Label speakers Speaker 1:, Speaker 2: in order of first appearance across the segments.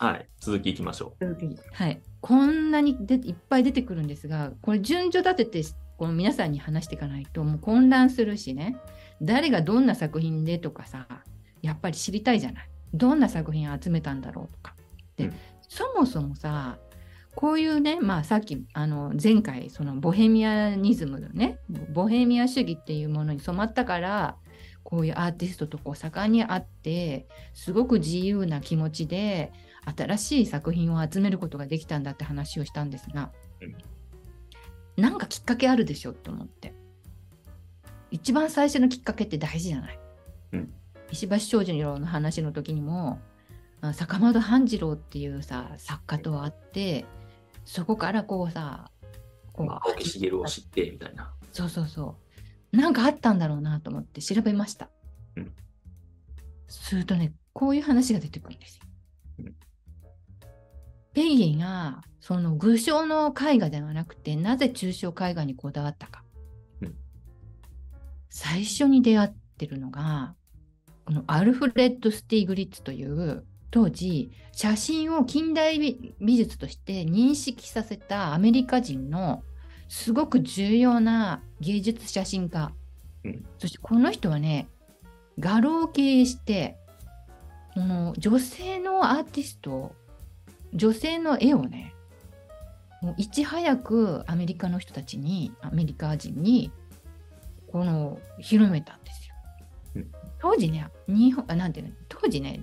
Speaker 1: はい、続きいきましょ
Speaker 2: はい、こんなにでいっぱい出てくるんですが、これ順序立ててこの皆さんに話していかないともう混乱するしね、誰がどんな作品でとかさ、やっぱり知りたいじゃない。どんな作品集めたんだろうとか。で、
Speaker 1: うん。
Speaker 2: そもそもさ、こういうね、まあさっきあの前回そのボヘミアニズムのね、ボヘミア主義っていうものに染まったから、こういうアーティストとこう盛んに会って、すごく自由な気持ちで新しい作品を集めることができたんだって話をしたんですが、
Speaker 1: うん
Speaker 2: なんかきっかけあるでしょと思って。一番最初のきっかけって大事じゃない？
Speaker 1: うん
Speaker 2: 石橋正次郎の話の時にも、あ坂本半次郎っていうさ作家と会って、そこからこうさ、こ
Speaker 1: う。青木茂を知って、みたいな。
Speaker 2: そうそうそう。なんかあったんだろうなと思って調べました。
Speaker 1: うん
Speaker 2: するとね、こういう話が出てくるんですよ。
Speaker 1: うん
Speaker 2: ペギーがその具象の絵画ではなくて、なぜ抽象絵画にこだわったか。
Speaker 1: うん。
Speaker 2: 最初に出会ってるのが、このアルフレッド・スティーグリッツという当時写真を近代美美術として認識させたアメリカ人のすごく重要な芸術写真家、
Speaker 1: うん。
Speaker 2: そしてこの人はね画廊を経営してこの女性のアーティスト女性の絵をねもういち早くアメリカの人たちにアメリカ人にこの広めたんですよ。
Speaker 1: うん
Speaker 2: 当時ね日本あなんていうの？当時ね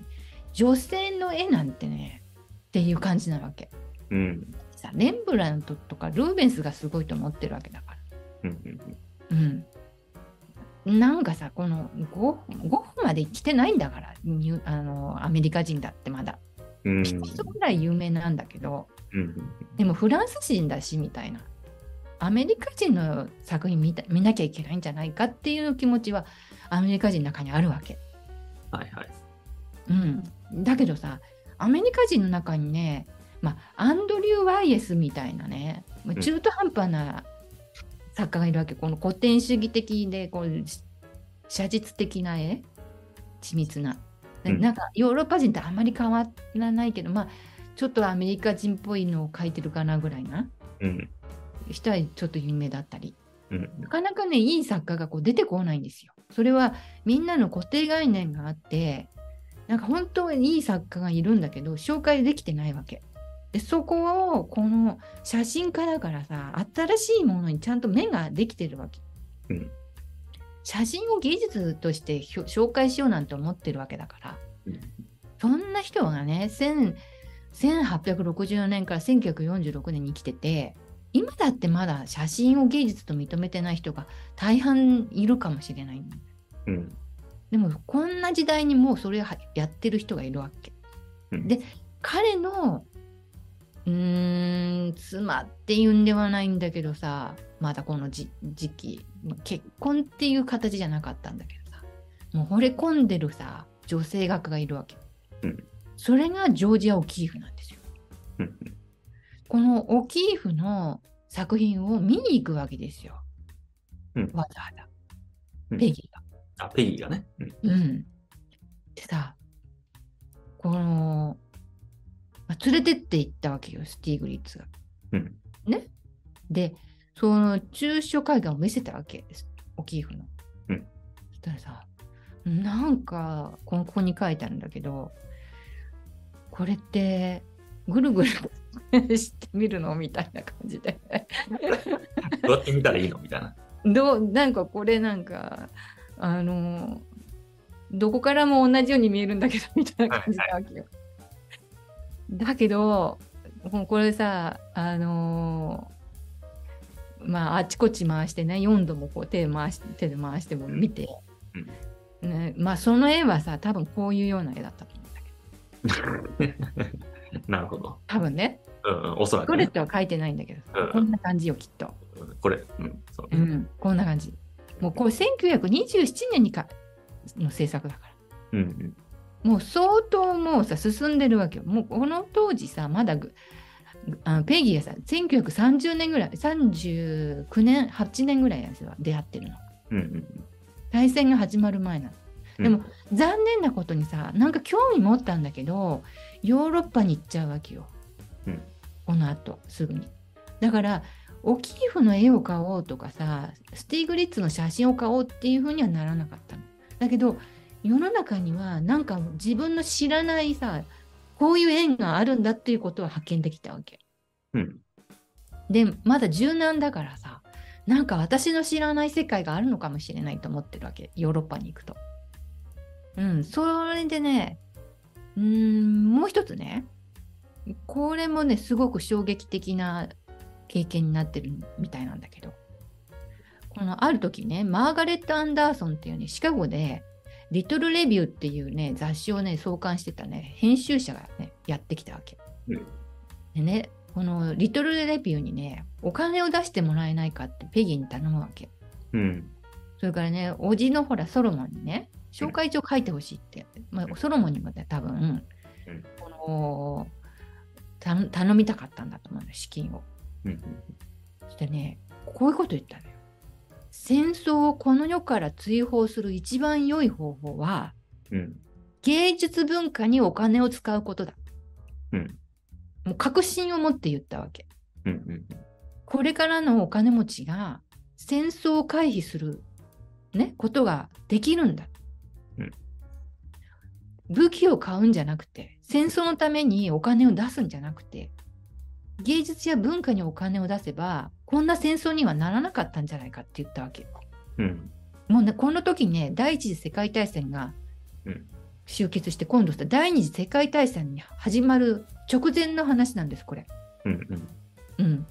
Speaker 2: 女性の絵なんてねっていう感じなわけ。
Speaker 1: うん。
Speaker 2: さレンブラントとかルーベンスがすごいと思ってるわけだから。
Speaker 1: うんうん。
Speaker 2: なんかさ、このゴゴッホまで来てないんだから、あのアメリカ人だってまだ。
Speaker 1: うん
Speaker 2: ピカソぐらい有名なんだけど、
Speaker 1: うんうん
Speaker 2: でもフランス人だしみたいな。アメリカ人の作品見た見なきゃいけないんじゃないかっていう気持ちはアメリカ人の中にあるわけ。
Speaker 1: はいはい。
Speaker 2: うん。だけどさ、アメリカ人の中にね、まあ、アンドリュー・ワイエスみたいなね、中途半端な作家がいるわけ。この古典主義的で、こうし写実的な絵、緻密な。なんかヨーロッパ人ってあまり変わらないけど、まあ、ちょっとアメリカ人っぽいのを描いてるかなぐらいな
Speaker 1: うん。
Speaker 2: 人はちょっと有名だったり。
Speaker 1: うん。
Speaker 2: なかなかね、いい作家がこう出てこないんですよ。それはみんなの固定概念があって、なんか本当にいい作家がいるんだけど、紹介できてないわけ。で、そこをこの写真家だからさ、新しいものにちゃんと目ができてるわけ。
Speaker 1: うん
Speaker 2: 写真を技術として紹介しようなんて思ってるわけだから、
Speaker 1: うん
Speaker 2: そんな人がね、1000 1864年から1946年に生きてて、今だってまだ写真を芸術と認めてない人が大半いるかもしれない。
Speaker 1: うん。
Speaker 2: でもこんな時代にもうそれをやってる人がいるわけ。
Speaker 1: うん
Speaker 2: で彼のうーん妻っていうんではないんだけどさまだこのじ時期まあ結婚っていう形じゃなかったんだけどさもう惚れ込んでるさ女性学がいるわけ。
Speaker 1: うん
Speaker 2: それがジョージア・オキーフなんですよ。
Speaker 1: うん。
Speaker 2: このオキーフの作品を見に行くわけですよ。
Speaker 1: うん
Speaker 2: わざわざ
Speaker 1: うん。
Speaker 2: ペギーが。
Speaker 1: あ、ペギーがね。うん。
Speaker 2: うん。でさ、この、まあ連れてって行ったわけよ、スティーグリッツが。
Speaker 1: うん。
Speaker 2: ね？で、その抽象絵画を見せたわけです、オキーフの。
Speaker 1: うん
Speaker 2: そしたらさ、なんかこのここに書いてあるんだけど、これってぐるぐるしてみるのみたいな感じで。
Speaker 1: どうやって見たらいいのみたいな。
Speaker 2: どうなんかこれなんかあのどこからも同じように見えるんだけどみたいな感じなわけよ。だけどもうこれさあのまああちこち回してね4度もこう手回し手で回しても見て、ね、まあその絵はさ多分こういうような絵だったと思うんだけど
Speaker 1: なるほど。
Speaker 2: 多分ね
Speaker 1: うんうん、おそらく、ね。
Speaker 2: これとは書いてないんだけど、
Speaker 1: うん
Speaker 2: こんな感じよきっと。
Speaker 1: うんこれ。うん。そう
Speaker 2: う。ん、こんな感じ。もうこれ1927年にかの制作だから。
Speaker 1: うん
Speaker 2: もう相当もうさ進んでるわけよ。もうこの当時さまだぐあのペギーがさ1930年ぐらい39年8年ぐらいやつは出会ってるの。
Speaker 1: うん。うんうん
Speaker 2: 大戦が始まる前なの。でも残念なことにさなんか興味持ったんだけどヨーロッパに行っちゃうわけよ、
Speaker 1: うん
Speaker 2: このあとすぐにだからオキーフの絵を買おうとかさスティーグリッツの写真を買おうっていうふうにはならなかったのだけど世の中にはなんか自分の知らないさこういう縁があるんだっていうことは発見できたわけ
Speaker 1: うん。
Speaker 2: でまだ柔軟だからさなんか私の知らない世界があるのかもしれないと思ってるわけヨーロッパに行くと。うんそれでねうーんもう一つねこれもねすごく衝撃的な経験になってるみたいなんだけどこのある時ねマーガレット・アンダーソンっていうねシカゴで「リトル・レビュー」っていうね雑誌をね創刊してたね編集者がねやってきたわけ。
Speaker 1: うん
Speaker 2: でねこのリトルレビューにね、お金を出してもらえないかってペギーに頼むわけ。
Speaker 1: うん。
Speaker 2: それからね、おじのほら、ソロモンにね、紹介状書いてほしいって、まあ、ソロモンにもね、多分、
Speaker 1: うん
Speaker 2: このた頼みたかったんだと思うの、資金を。
Speaker 1: うん。
Speaker 2: そしてね、こういうこと言ったのよ。戦争をこの世から追放する一番良い方法は、
Speaker 1: うん。
Speaker 2: 芸術文化にお金を使うことだ。
Speaker 1: うん。
Speaker 2: もう確信を持って言ったわけ。
Speaker 1: うん。うん。
Speaker 2: これからのお金持ちが戦争を回避する、ね、ことができるんだ。
Speaker 1: うん
Speaker 2: 武器を買うんじゃなくて、戦争のためにお金を出すんじゃなくて、芸術や文化にお金を出せば、こんな戦争にはならなかったんじゃないかって言ったわけ。
Speaker 1: うん。
Speaker 2: もうね、この時ね、第一次世界大戦が
Speaker 1: うん
Speaker 2: 終結して、今度さ第二次世界大戦に始まる直前の話なんです、これ。
Speaker 1: うん。うん。
Speaker 2: うん。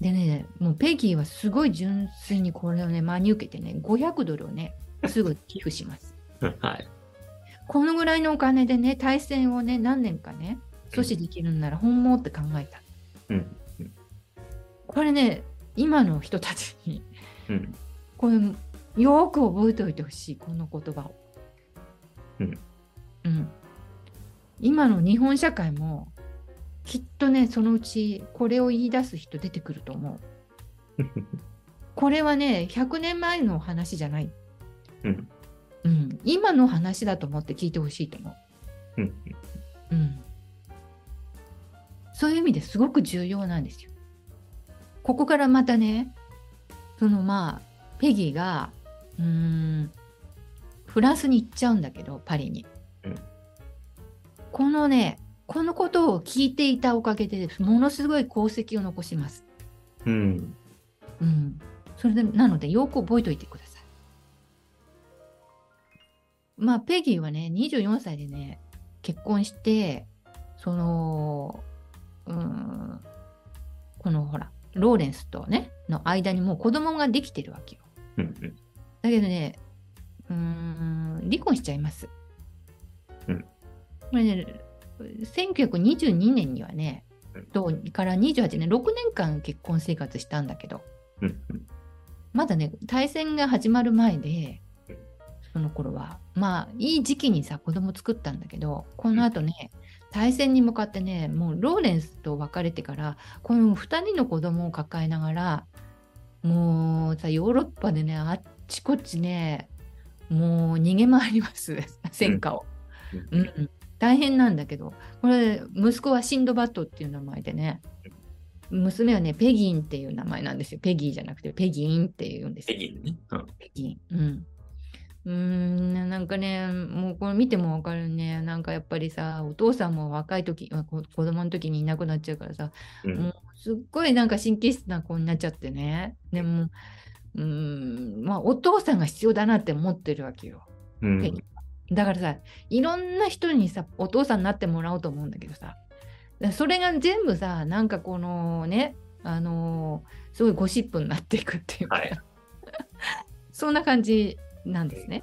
Speaker 2: でね、もうペギーはすごい純粋にこれをね、真に受けてね、500ドルをね、すぐ寄付します。
Speaker 1: はい。
Speaker 2: このぐらいのお金でね、対戦をね、何年かね、阻止できるんなら本望って考えた。
Speaker 1: うん。
Speaker 2: これね、今の人たちに、
Speaker 1: うん。
Speaker 2: これ、よく覚えておいてほしい、この言葉を。
Speaker 1: うん。
Speaker 2: うん。今の日本社会も、きっとね、そのうちこれを言い出す人出てくると思う。これはね、100年前の話じゃない。
Speaker 1: うん。
Speaker 2: うん。今の話だと思って聞いてほしいと思う。
Speaker 1: うん。
Speaker 2: うん。そういう意味ですごく重要なんですよ。ここからまたね、そのまあ、ペギーが、うーん、フランスに行っちゃうんだけど、パリに。
Speaker 1: うん
Speaker 2: このね、このことを聞いていたおかげで、ものすごい功績を残します。
Speaker 1: うん。
Speaker 2: うん。それで、なので、よく覚えておいてください。まあ、ペギーはね、24歳でね、結婚して、その、うん、このほら、ローレンスとね、の間にもう子供ができてるわけよ。
Speaker 1: うん。
Speaker 2: だけどね、うーん、離婚しちゃいます。
Speaker 1: うん
Speaker 2: これね、1922年にはね
Speaker 1: うん、
Speaker 2: とから28年、6年間結婚生活したんだけど、
Speaker 1: うん。
Speaker 2: まだね、大戦が始まる前で
Speaker 1: うん、
Speaker 2: その頃は、まあ、いい時期にさ、子供作ったんだけど、この後ね、大戦に向かってね、もうローレンスと別れてから、この2人の子供を抱えながら、もうさ、ヨーロッパでね、あっちこっちね、もう逃げ回ります、戦火を。
Speaker 1: う。
Speaker 2: うんん、大変なんだけど、これ、息子はシンドバットっていう名前でね、娘はね、ペギンっていう名前なんですよ。ペギーじゃなくて、ペギンっていうんですよ。
Speaker 1: ペギーね。うん。
Speaker 2: ペギン。うん。うーん、なんかね、もうこれ見てもわかるね。なんかやっぱりさ、お父さんも若い時、子供の時にいなくなっちゃうからさ、
Speaker 1: うん
Speaker 2: もうすっごいなんか神経質な子になっちゃってね。でも、うーん、まあお父さんが必要だなって思ってるわけよ。
Speaker 1: うん
Speaker 2: だからさ、いろんな人にさ、お父さんになってもらおうと思うんだけどさ、それが全部さ、なんかこのね、あのーすごいゴシップになっていくっていうか、
Speaker 1: はい
Speaker 2: そんな感じなんですね。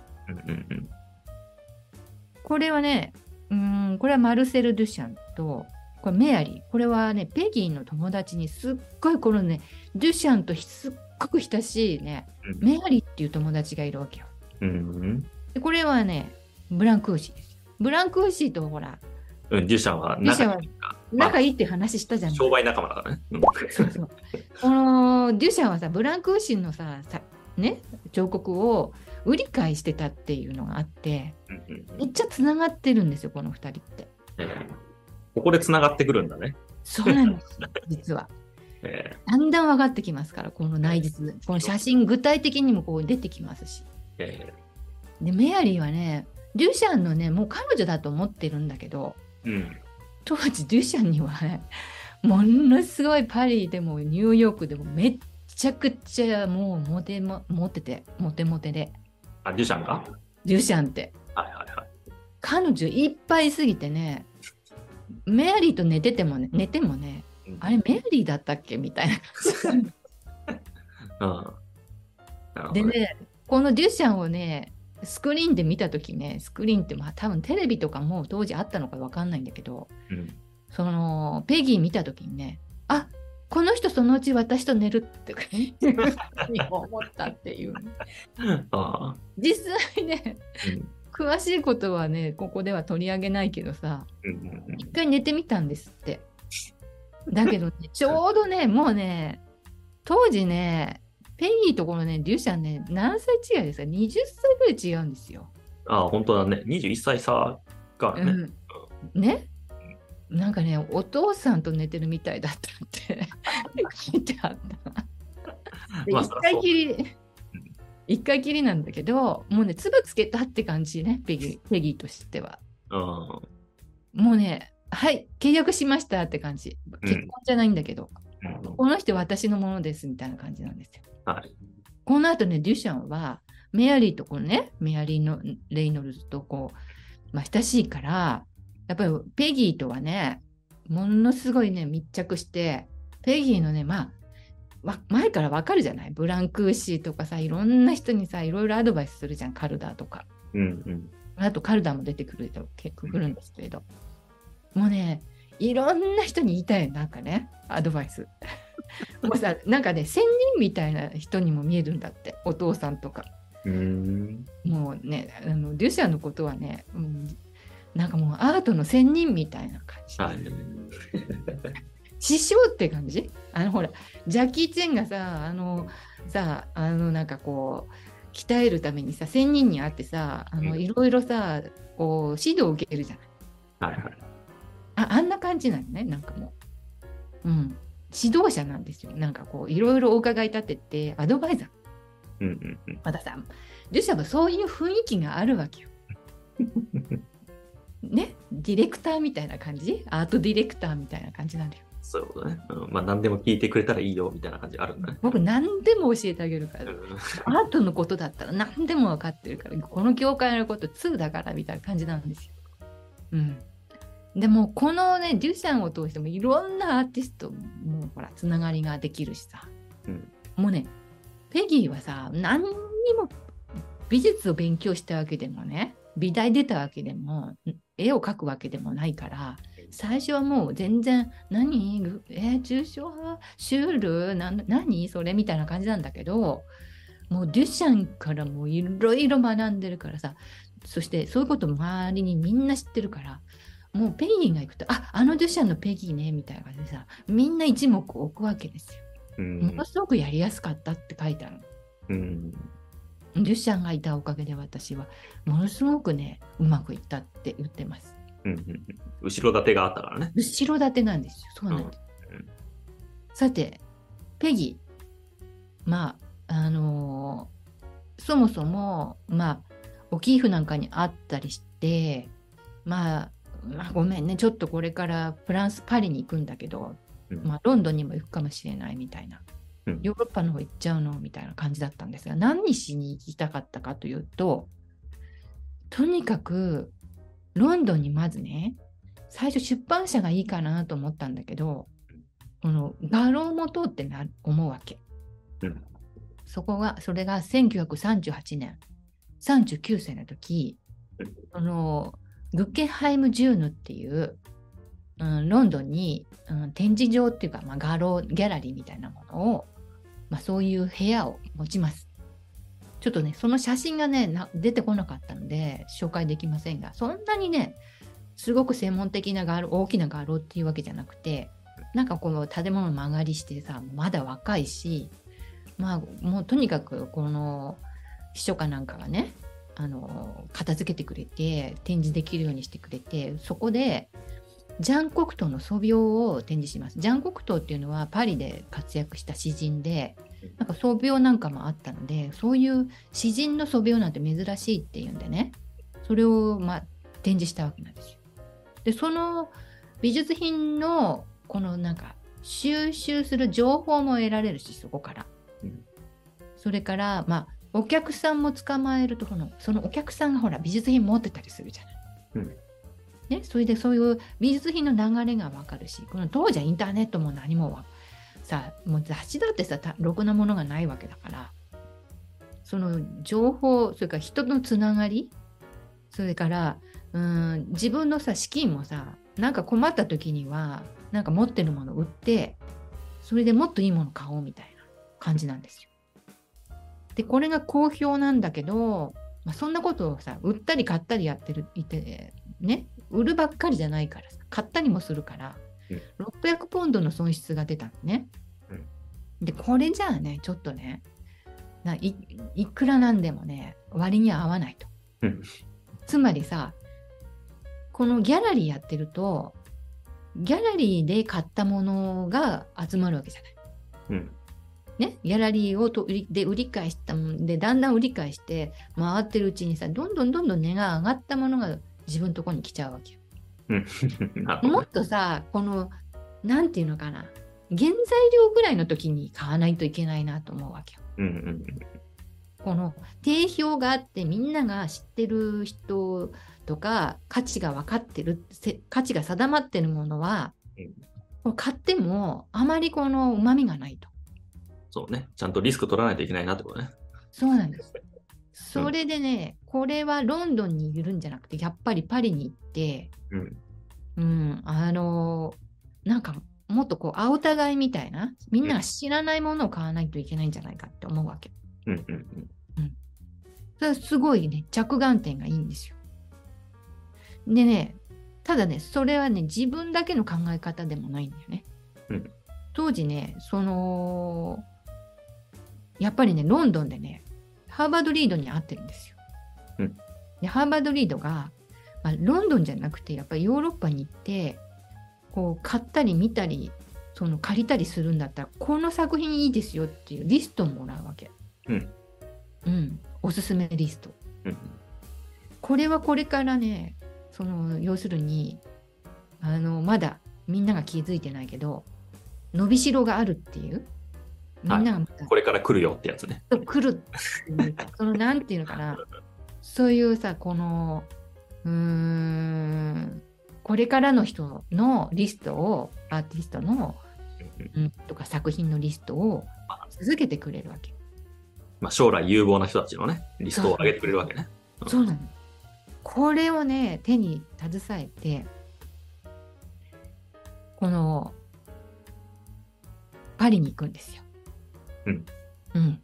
Speaker 2: これはね、うーん、これはマルセル・デュシャンと、これメアリー。これはね、ペギーの友達にすっごいこのね、デュシャンとすっごく親しいね、
Speaker 1: うん
Speaker 2: メアリーっていう友達がいるわけよ。
Speaker 1: うん。
Speaker 2: でこれはね、ブランクーシーですよ。ブランクーシーとほら、
Speaker 1: うん。デュシャンは
Speaker 2: デュシャンは
Speaker 1: 仲いい
Speaker 2: 仲いいって話したじゃん。
Speaker 1: 商売仲間だからね。うん
Speaker 2: そうそう。このデュシャンはさ、ブランクーシンのさ、さね、彫刻を売り買いしてたっていうのがあって、めっちゃつながってるんですよ、この2人って。
Speaker 1: えーここで繋がってくるんだね。
Speaker 2: そうなんですよ、実は。
Speaker 1: え
Speaker 2: だんだん分かってきますから、この内実。この写真、具体的にもこう出てきますし。
Speaker 1: ーえ
Speaker 2: で、メアリーはね、デュシャンのね、もう彼女だと思ってるんだけど、
Speaker 1: ーうん。
Speaker 2: 当時デュシャンにはね、ものすごいパリでもニューヨークでもめっちゃくちゃもうモテもモテて、モテモテで、
Speaker 1: あ、デュシャンが
Speaker 2: デュシャンって。
Speaker 1: はいはいはい。
Speaker 2: 彼女いっぱいすぎてね、メアリーと寝ててもね、寝てもね、
Speaker 1: うん
Speaker 2: あれメアリーだったっけ？みたいな感じ。
Speaker 1: うん。
Speaker 2: で
Speaker 1: どね。
Speaker 2: ね、このデュシャンをね、スクリーンで見たときね、スクリーンってまあ多分テレビとかも当時あったのかわかんないんだけど、
Speaker 1: うん。
Speaker 2: そのペギー見たときにね、あこの人そのうち私と寝るって思ったっていう。実際ね、
Speaker 1: うん
Speaker 2: 詳しいことはね、ここでは取り上げないけどさ、
Speaker 1: うんうんうん
Speaker 2: 一回寝てみたんですって。だけどね、ちょうどね、もうね、当時ね、ペギーとこのね、デュシャンね、何歳違いですか ?20 歳ぐらい違うんですよ。
Speaker 1: ああ、本当だね。21歳差がね。
Speaker 2: うん、ね？なんかね、お父さんと寝てるみたいだったって書いてあった。一回きり、一回きりなんだけど、もうね、粒つけたって感じね、ペギーペギーとしては。
Speaker 1: うん。
Speaker 2: もうね、はい、契約しましたって感じ。結婚じゃないんだけど、
Speaker 1: うん
Speaker 2: この人私のものですみたいな感じなんですよ。
Speaker 1: はい。
Speaker 2: この後ね、デュシャンは、メアリーとこのね、メアリーのレイノルズとこう、まあ、親しいから、やっぱりペギーとはね、ものすごいね、密着して、ペギーのね、まあ、わ前からわかるじゃない？ブランクーシーとかさ、いろんな人にさ、いろいろアドバイスするじゃん、カルダーとか。
Speaker 1: うんうん。
Speaker 2: あとカルダーも出てくると結構来るんですけれど。もうね、いろんな人に言いたいよなんかね、アドバイス。もうさ、なんかね、仙人みたいな人にも見えるんだって、お父さんとか。
Speaker 1: う。
Speaker 2: もうね、あのデュシャンのことはね、うん、なんかもうアートの仙人みたいな感じ。
Speaker 1: はい。
Speaker 2: 師匠って感じ？あのほら、ジャッキー・チェンがさ、あの、さ、あのなんかこう、鍛えるためにさ、仙人に会ってさ、あの
Speaker 1: うん
Speaker 2: いろいろさ、こう、指導を受けるじゃない。
Speaker 1: はいはい。
Speaker 2: ああんな感じなのね、なんかもう。うん。指導者なんですよ。なんかこう、いろいろお伺い立てて、アドバイザー。
Speaker 1: うんうんうん。
Speaker 2: またさ、デュシャはそういう雰囲気があるわけよ。ね、ディレクターみたいな感じ？アートディレクターみたいな感じなんだよ。
Speaker 1: そういうことね。うん、まあ、何でも聞いてくれたらいいよ、みたいな感じあるんだね。
Speaker 2: 僕、何でも教えてあげるから。
Speaker 1: うん
Speaker 2: アートのことだったら何でも分かってるから、この業界のこと2だからみたいな感じなんですよ。うん。でも、このね、デュシャンを通してもいろんなアーティストもほら、つながりができるしさ。
Speaker 1: うん
Speaker 2: もうね、ペギーはさ、何にも美術を勉強したわけでもね、美大出たわけでも、絵を描くわけでもないから、最初はもう全然、何ぐえー抽象派シュールなん何それみたいな感じなんだけど、もうデュシャンからもういろいろ学んでるからさ、そしてそういうこと周りにみんな知ってるから、もうペギーが行くと、ああのデュシャンのペギーねみたいな感じでさ、みんな一目置くわけですよ。
Speaker 1: うん
Speaker 2: ものすごくやりやすかったって書いてあるの。
Speaker 1: うん。
Speaker 2: デュシャンがいたおかげで私はものすごくね、うまくいったって言ってます。
Speaker 1: うんうんうん後ろ盾があったからね。
Speaker 2: 後ろ盾なんですよ。そうなんです。
Speaker 1: うんうん
Speaker 2: さて、ペギー。まあ、あのーそもそも、まあ、オキーフなんかにあったりして、まあ、まあ、ごめんね、ちょっとこれからフランス、パリに行くんだけど、
Speaker 1: うん
Speaker 2: まあ、ロンドンにも行くかもしれないみたいな、
Speaker 1: うん
Speaker 2: ヨーロッパの方行っちゃうの？みたいな感じだったんですが、何しに行きたかったかというと、とにかく、ロンドンにまずね、最初出版社がいいかなと思ったんだけど、この画廊も通ってな思うわけ。
Speaker 1: うん。
Speaker 2: そこが、それが1938年、39歳の時
Speaker 1: うん、
Speaker 2: そのグッケンハイム・ジューヌっていう、うん、ロンドンに、うん、展示場っていうか、まあ、画廊、ギャラリーみたいなものを、まあ、そういう部屋を持ちます。ちょっとね、その写真がね、出てこなかったので、紹介できませんが、そんなにね、すごく専門的な画廊、大きな画廊っていうわけじゃなくて、なんかこの建物間借りしてさ、まだ若いし、まあもうとにかくこの秘書かなんかがねあの片付けてくれて展示できるようにしてくれてそこでジャン・コクトーの素描を展示します。ジャン・コクトーっていうのはパリで活躍した詩人でなんか素描なんかもあったのでそういう詩人の素描なんて珍しいっていうんでねそれをまあ展示したわけなんですよ。でその美術品のこのなんか収集する情報も得られるしそこから。
Speaker 1: うん
Speaker 2: それからまあお客さんも捕まえるとこのそのお客さんがほら美術品持ってたりするじゃない。
Speaker 1: うん
Speaker 2: ね、それでそういう美術品の流れが分かるしこの当時はインターネットも何もさもう雑誌だってさろくなものがないわけだからその情報それから人のつながりそれからうん自分のさ資金もさなんか困った時にはなんか持ってるもの売ってそれでもっといいもの買おうみたいな感じなんですよ。でこれが好評なんだけど、まあ、そんなことをさ売ったり買ったりやってるいてね売るばっかりじゃないからさ買ったりもするから、
Speaker 1: うん
Speaker 2: 600ポンドの損失が出たのね。でこれじゃあねちょっとねないいくらなんでもね割に合わないと。
Speaker 1: うん
Speaker 2: つまりさこのギャラリーやってるとギャラリーで買ったものが集まるわけじゃない。
Speaker 1: うん。
Speaker 2: ね、ギャラリーをと売りで売り買いしたもんでだんだん売り買いして回ってるうちにさどんどんどんどん値が上がったものが自分のところに来ちゃうわけ もっとさこのなんていうのかな原材料ぐらいの時に買わないといけないなと思うわけよ。
Speaker 1: うんうん
Speaker 2: この定評があってみんなが知ってる人とか価値が分かってるせ価値が定まってるものは、
Speaker 1: うん
Speaker 2: 買ってもあまりこのうまみがないと。
Speaker 1: そうね。ちゃんとリスク取らないといけないなってことね。
Speaker 2: そうなんです。それでね、これはロンドンにいるんじゃなくてやっぱりパリに行って、
Speaker 1: うん。
Speaker 2: うん、あのーなんかもっとこう青互いみたいなみんなが知らないものを買わないといけないんじゃないかって思うわけ。
Speaker 1: うんうんうん。
Speaker 2: それはすごいね、着眼点がいいんですよ。でね、ただね、それはね、自分だけの考え方でもないんだよね。
Speaker 1: うん
Speaker 2: 当時ね、その、やっぱりね、ロンドンでね、ハーバードリードに会ってるんですよ。
Speaker 1: うん
Speaker 2: で、ハーバードリードが、まあ、ロンドンじゃなくて、やっぱりヨーロッパに行って、こう、買ったり見たり、その借りたりするんだったら、この作品いいですよっていうリストをもらうわけ。
Speaker 1: うん。
Speaker 2: うん、おすすめリスト。
Speaker 1: うん。
Speaker 2: これはこれからね、その要するにあのまだみんなが気づいてないけど伸びしろがあるっていうみんながまた
Speaker 1: これから来るよってやつね。
Speaker 2: 来るっていうか そのなんていうのかなそういうさこのうーんこれからの人のリストをアーティストの、
Speaker 1: うん
Speaker 2: うん、とか作品のリストを続けてくれるわけ。
Speaker 1: まあ、将来有望な人たちのね、リストを上げてくれるわけね。うん
Speaker 2: そうなの。これをね、手に携えて、この、パリに行くんですよ。
Speaker 1: うん。
Speaker 2: うん。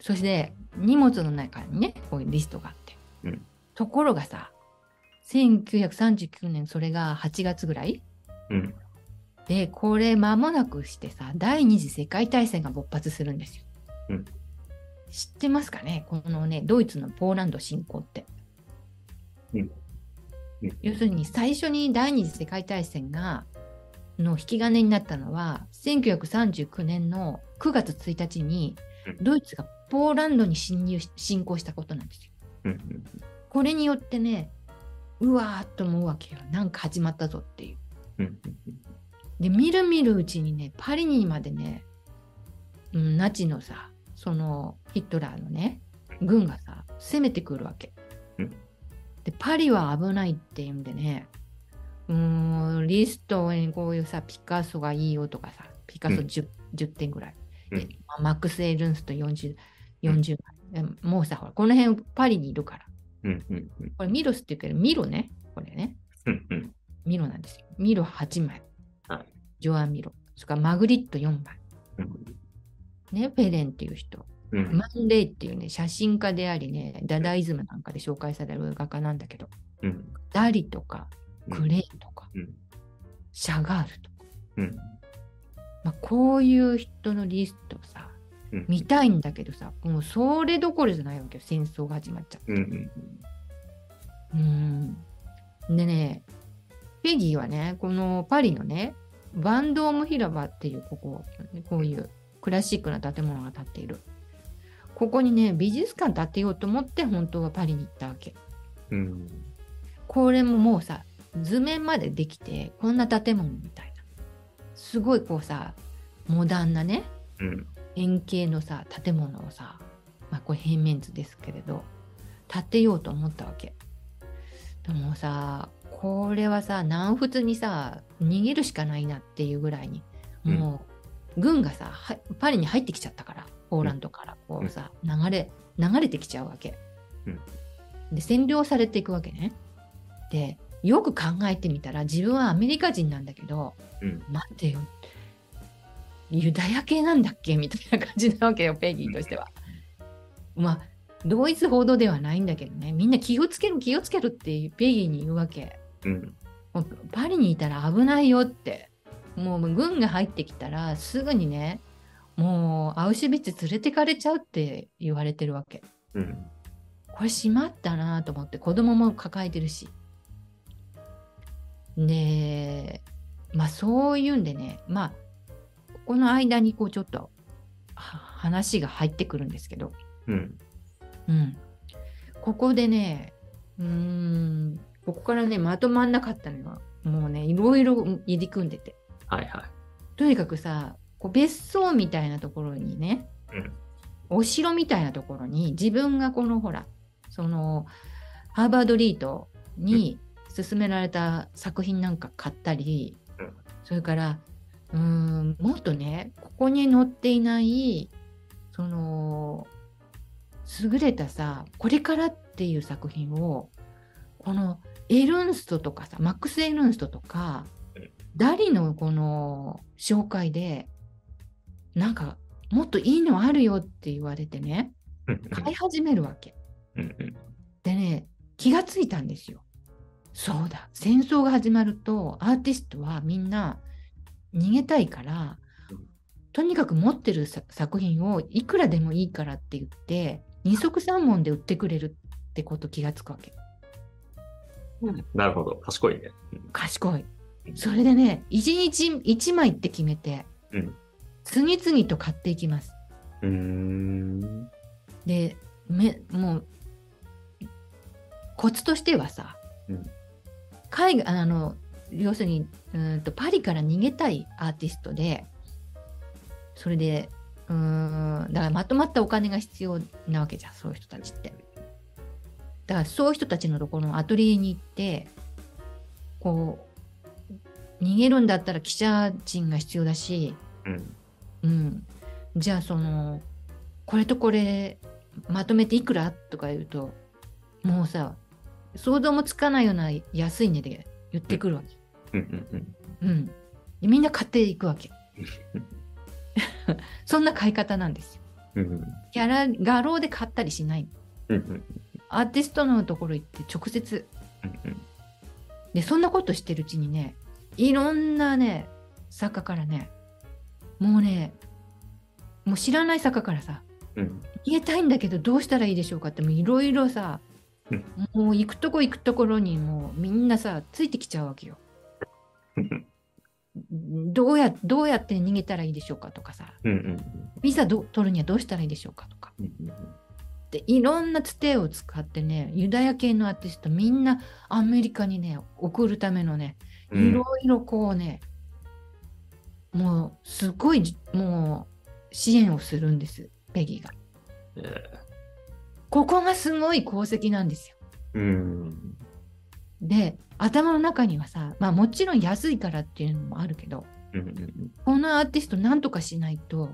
Speaker 2: そして、荷物の中にね、こういうリストがあって。
Speaker 1: うん
Speaker 2: ところがさ、1939年、それが8月ぐらい？
Speaker 1: うん。
Speaker 2: で、これ間もなくしてさ、第二次世界大戦が勃発するんですよ。
Speaker 1: うん
Speaker 2: 知ってますかね？このね、ドイツのポーランド侵攻って。要するに最初に第二次世界大戦が、の引き金になったのは、1939年の9月1日に
Speaker 1: うん、
Speaker 2: ドイツがポーランドに侵入し、侵攻したことなんですよ。これによってね、うわーっと思うわけよ。なんか始まったぞっていう。
Speaker 1: うん
Speaker 2: で見る見るうちにねパリにまでね、うん、ナチのさそのヒットラーのね軍がさ攻めてくるわけ。
Speaker 1: うん
Speaker 2: でパリは危ないっていうんでねうーんリストにこういうさピカソがいいよとかさピカソ 10,、10点ぐらい、
Speaker 1: うん。
Speaker 2: マックス・エルンスと40 40枚、でもうさほらこの辺パリにいるから。
Speaker 1: うんうんうん。
Speaker 2: これミロスって言うけどミロねこれね。
Speaker 1: うんうん。
Speaker 2: ミロなんですよ。ミロ8枚。
Speaker 1: はい。
Speaker 2: ジョアン・ミロ。それからマグリット4枚。
Speaker 1: うん。
Speaker 2: ね、フェレンっていう人、
Speaker 1: うん。
Speaker 2: マンレイっていうね、写真家でありね、ダダイズムなんかで紹介される画家なんだけど、
Speaker 1: うん。
Speaker 2: ダリとか、クレイとか、
Speaker 1: うん
Speaker 2: シャガールとか、
Speaker 1: うん
Speaker 2: まあ、こういう人のリストさ、
Speaker 1: うん
Speaker 2: 見たいんだけどさ、もうそれどころじゃないわけよ、戦争が始まっちゃう。
Speaker 1: うんうん
Speaker 2: うん。でね、ペギーはね、このパリのね、バンドーム広場っていう、ここ、こういうクラシックな建物が建っている。ここにね、美術館建てようと思って、本当はパリに行ったわけ。
Speaker 1: うん
Speaker 2: これももうさ、図面までできて、こんな建物みたいな。すごいこうさ、モダンなね、
Speaker 1: うん
Speaker 2: 円形のさ、建物をさ、まあこれ平面図ですけれど、建てようと思ったわけ。でもさ、これはさ、南仏にさ、逃げるしかないなっていうぐらいに、もう、軍がさ、はパリに入ってきちゃったから、ポーランドからこうさ、流れ、流れてきちゃうわけ。
Speaker 1: うん
Speaker 2: で、占領されていくわけね。で、よく考えてみたら、自分はアメリカ人なんだけど、
Speaker 1: うん
Speaker 2: 待ってよ。ユダヤ系なんだっけみたいな感じなわけよ、ペギーとしては。まあ、同一報道ではないんだけどね、みんな気をつける、気をつけるってペギーに言うわけ。
Speaker 1: うん
Speaker 2: パリにいたら危ないよって。もう軍が入ってきたらすぐにね、もうアウシュビッツ連れてかれちゃうって言われてるわけ。
Speaker 1: うん
Speaker 2: これしまったなと思って子供も抱えてるし。で、まあそういうんでね、まあ、この間にこうちょっとは話が入ってくるんですけど、
Speaker 1: うん。
Speaker 2: うん。ここでね、うーん、ここからね、まとまんなかったのは、もうね、いろいろ入り組んでて。
Speaker 1: はいはい。
Speaker 2: とにかくさ、こう別荘みたいなところにね、
Speaker 1: うん。
Speaker 2: お城みたいなところに自分がこのほら、そのハーバードリートに勧められた作品なんか買ったり、
Speaker 1: うん
Speaker 2: それから、うーん、もっとね、ここに載っていない、その、優れたさ、これからっていう作品を、このエルンストとかさ、マックス・エルンストとか
Speaker 1: うん、
Speaker 2: ダリのこの紹介で、なんか、もっといいのあるよって言われてね、
Speaker 1: うん
Speaker 2: 買い始めるわけ。でね、気がついたんですよ。そうだ、戦争が始まると、アーティストはみんな逃げたいから
Speaker 1: うん、
Speaker 2: とにかく持ってるさ作品をいくらでもいいからって言って、二足三門で売ってくれるってこと気がつくわけ。
Speaker 1: なるほど。賢いね。
Speaker 2: 賢い。それでね、一日一枚って決めて、
Speaker 1: うん。
Speaker 2: 次々と買っていきます。
Speaker 1: うーん。
Speaker 2: で、めもう、コツとしてはさ、
Speaker 1: うん
Speaker 2: 海外、あの、要するに、うーんと、パリから逃げたいアーティストで、それで、うーん、だからまとまったお金が必要なわけじゃん、そういう人たちって。だからそういう人たちのところのアトリエに行って、こう、逃げるんだったら記者陣が必要だし、
Speaker 1: うん。
Speaker 2: うん、じゃあそのこれとこれまとめていくら？とか言うともうさ想像もつかないような安い値で言ってくるわけ。
Speaker 1: うんうんうん
Speaker 2: うん、でみんな買っていくわけ。そんな買い方なんですよ。
Speaker 1: うん
Speaker 2: ギャラ画廊で買ったりしない。
Speaker 1: うんうん
Speaker 2: アーティストのところ行って直接
Speaker 1: うん
Speaker 2: でそんなことしてるうちにねいろんなね作家からねもうねもう知らない作家からさ
Speaker 1: うん
Speaker 2: 逃げたいんだけどどうしたらいいでしょうかってもういろいろさ
Speaker 1: うん
Speaker 2: もう行くとこ行くところにもうみんなさついてきちゃうわけよ。
Speaker 1: うん。
Speaker 2: どうやどうやって逃げたらいいでしょうかとかさ。
Speaker 1: うんうん
Speaker 2: ビザど取るにはどうしたらいいでしょうかとか。
Speaker 1: うん
Speaker 2: でいろんなつてを使ってねユダヤ系のアーティストみんなアメリカにね送るためのね
Speaker 1: うん。
Speaker 2: いろいろこうね、もうすごいもう支援をするんですペギーが。
Speaker 1: え
Speaker 2: ここがすごい功績なんですよ。
Speaker 1: ーうん。
Speaker 2: で頭の中にはさまあもちろん安いからっていうのもあるけど
Speaker 1: うんうん
Speaker 2: このアーティストなんとかしないと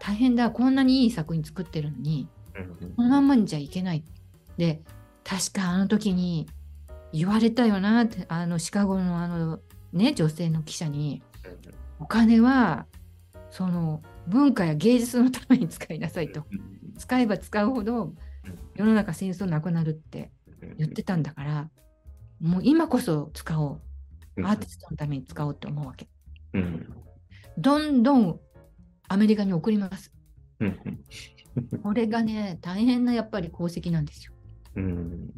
Speaker 2: 大変だこんなにいい作品作ってるのに
Speaker 1: うん
Speaker 2: このまんまにじゃいけない。で確かあの時に言われたよなってあのシカゴのあのね女性の記者にお金はその文化や芸術のために使いなさいと。使えば使うほど世の中戦争なくなるって言ってたんだからもう今こそ使おうアーティストのために使おうって思うわけ
Speaker 1: うん
Speaker 2: どんどんアメリカに送ります
Speaker 1: うん
Speaker 2: これがね、大変なやっぱり功績なんですよ。
Speaker 1: うん。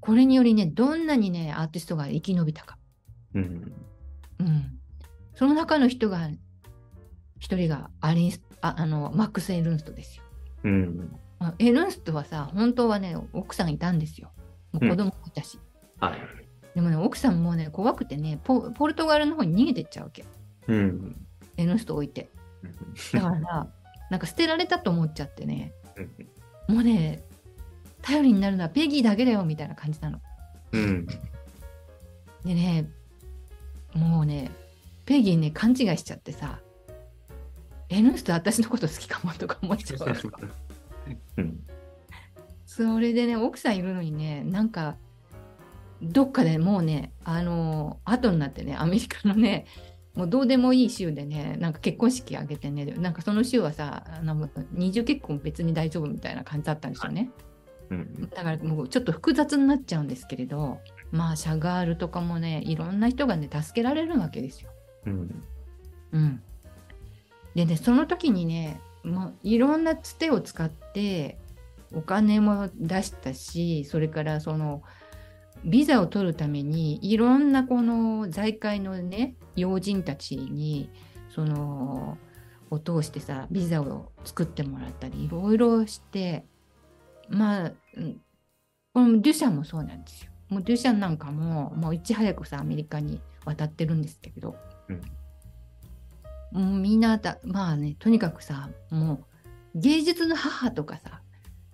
Speaker 2: これによりね、どんなにね、アーティストが生き延びたか。
Speaker 1: うん。
Speaker 2: うん。その中の人が、一人がアリンスああのマックス・エルンストですよ。
Speaker 1: うん。
Speaker 2: あエルンストはさ、本当はね、奥さんいたんですよ。もう子供もいたし。
Speaker 1: はい。
Speaker 2: でもね、奥さんもね、怖くてねポ、ポルトガルの方に逃げてっちゃうわけ。
Speaker 1: うん。
Speaker 2: エルンスト置いて。だからさ、なんか捨てられたと思っちゃってね、もうね、頼りになるのはペギーだけだよみたいな感じなの。
Speaker 1: うん。
Speaker 2: でね、もうね、ペギーね、勘違いしちゃってさ、エルンスト私のこと好きかもとか思っちゃう。
Speaker 1: うん。
Speaker 2: それでね、奥さんいるのにね、なんか、どっかでもうね、あのー後になってね、アメリカのね、もうどうでもいい州でね、なんか結婚式挙げてね、なんかその州はさ、二重結婚別に大丈夫みたいな感じだったんですよね。
Speaker 1: うん。
Speaker 2: だからもうちょっと複雑になっちゃうんですけれど、まあ、シャガールとかもね、いろんな人がね、助けられるわけですよ。
Speaker 1: うん。
Speaker 2: うん。でね、その時にね、もういろんなつてを使って、お金も出したし、それからその、ビザを取るために、いろんなこの財界のね、要人たちに、その、を通してさ、ビザを作ってもらったり、いろいろして、まあ、このデュシャンもそうなんですよ。もうデュシャンなんかも、もういち早くさ、アメリカに渡ってるんですけど、うんもうみんなだ、まあね、とにかくさ、もう芸術の母とかさ、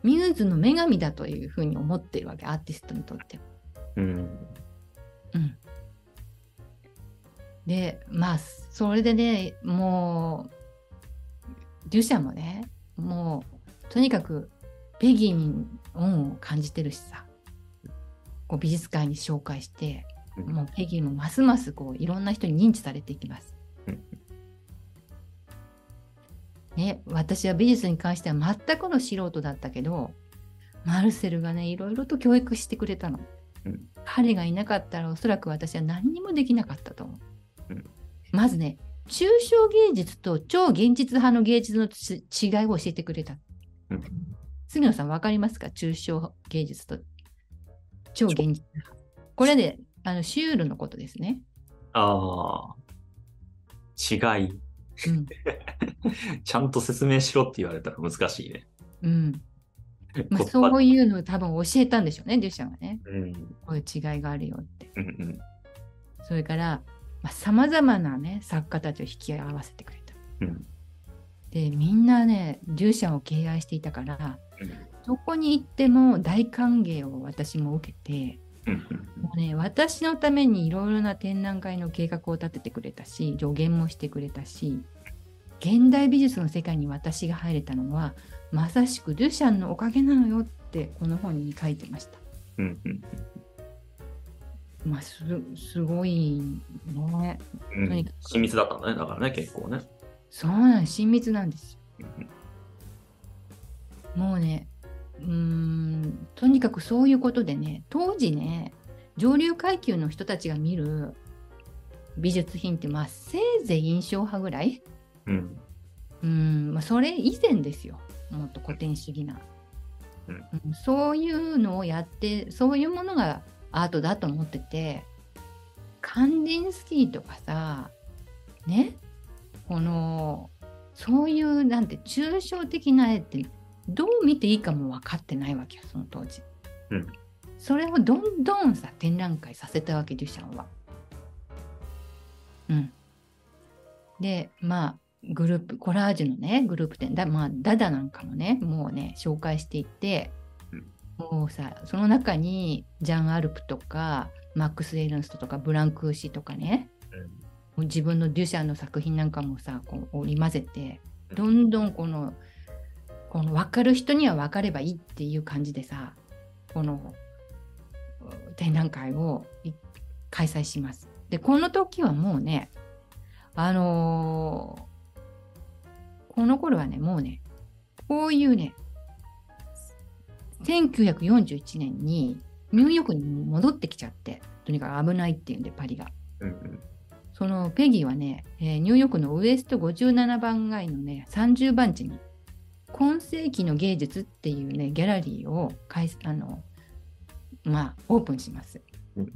Speaker 2: ミューズの女神だというふうに思ってるわけ、アーティストにとっては。
Speaker 1: うん。
Speaker 2: うん。で、まあ、それでね、もう、デュシャもね、もう、とにかく、ペギーに恩を感じてるしさ、こう美術館に紹介して、
Speaker 1: うん
Speaker 2: もうペギーもますますこういろんな人に認知されていきます。
Speaker 1: うん
Speaker 2: ね、私は美術に関しては全くの素人だったけど、マルセルがね、いろいろと教育してくれたの。
Speaker 1: うん
Speaker 2: 彼がいなかったらおそらく私は何にもできなかったと思う。
Speaker 1: うん
Speaker 2: まずね、抽象芸術と超現実派の芸術のち違いを教えてくれた。
Speaker 1: うん
Speaker 2: 杉野さん分かりますか？抽象芸術と超現実派。これで、あのシュールのことですね。
Speaker 1: ああ。違い。
Speaker 2: うん。
Speaker 1: ちゃんと説明しろって言われたら難しいね。
Speaker 2: うん。まあ、そういうのを多分教えたんでしょうね、デュシャンがね。
Speaker 1: うん。
Speaker 2: こういう違いがあるよって。
Speaker 1: うんうん。
Speaker 2: それから、さまざ、まなね、作家たちを引き合わせてくれた。
Speaker 1: うん。
Speaker 2: で、みんなね、デュシャンを敬愛していたから、どこに行っても大歓迎を私も受けて、
Speaker 1: うん
Speaker 2: もうね、私のためにいろいろな展覧会の計画を立ててくれたし、助言もしてくれたし、現代美術の世界に私が入れたのは、まさしくデュシャンのおかげなのよって、この本に書いてました。まあ、すすごいね。
Speaker 1: うん親密だったんだね、だからね、結構ね。
Speaker 2: そうなん親密なんですよ。
Speaker 1: うん
Speaker 2: もうね、うーん、とにかくそういうことでね、当時ね、上流階級の人たちが見る美術品って、まあ、せいぜい印象派ぐらい？
Speaker 1: うん。
Speaker 2: うん、まあ、それ以前ですよ。もっと古典主義な。
Speaker 1: うん
Speaker 2: うんそういうのをやって、そういうものがアートだと思ってて、カンディンスキーとかさ、ね、この、そういうなんて抽象的な絵ってどう見ていいかも分かってないわけよ、その当時。
Speaker 1: うん
Speaker 2: それをどんどんさ、展覧会させたわけ、デュシャンは。うん。で、まあ、グループ、コラージュのね、グループ展、だまあ、ダダなんかもね、もうね、紹介していって、
Speaker 1: うん
Speaker 2: もうさ、その中に、ジャン・アルプとか、マックス・エルンストとか、ブランクーシとかね、もう自分のデュシャンの作品なんかもさ、こう織り交ぜて、どんどんこの、この分かる人には分かればいいっていう感じでさ、この展覧会をい開催します。で、この時はもうね、あのーこの頃はね、もうね、こういうね、1941年にニューヨークに戻ってきちゃって、とにかく危ないっていうんで、パリが。
Speaker 1: うんうん
Speaker 2: そのペギーはね、えーニューヨークのウエスト57番街のね、30番地に今世紀の芸術っていうね、ギャラリーを開あの、まあ、オープンします。
Speaker 1: うん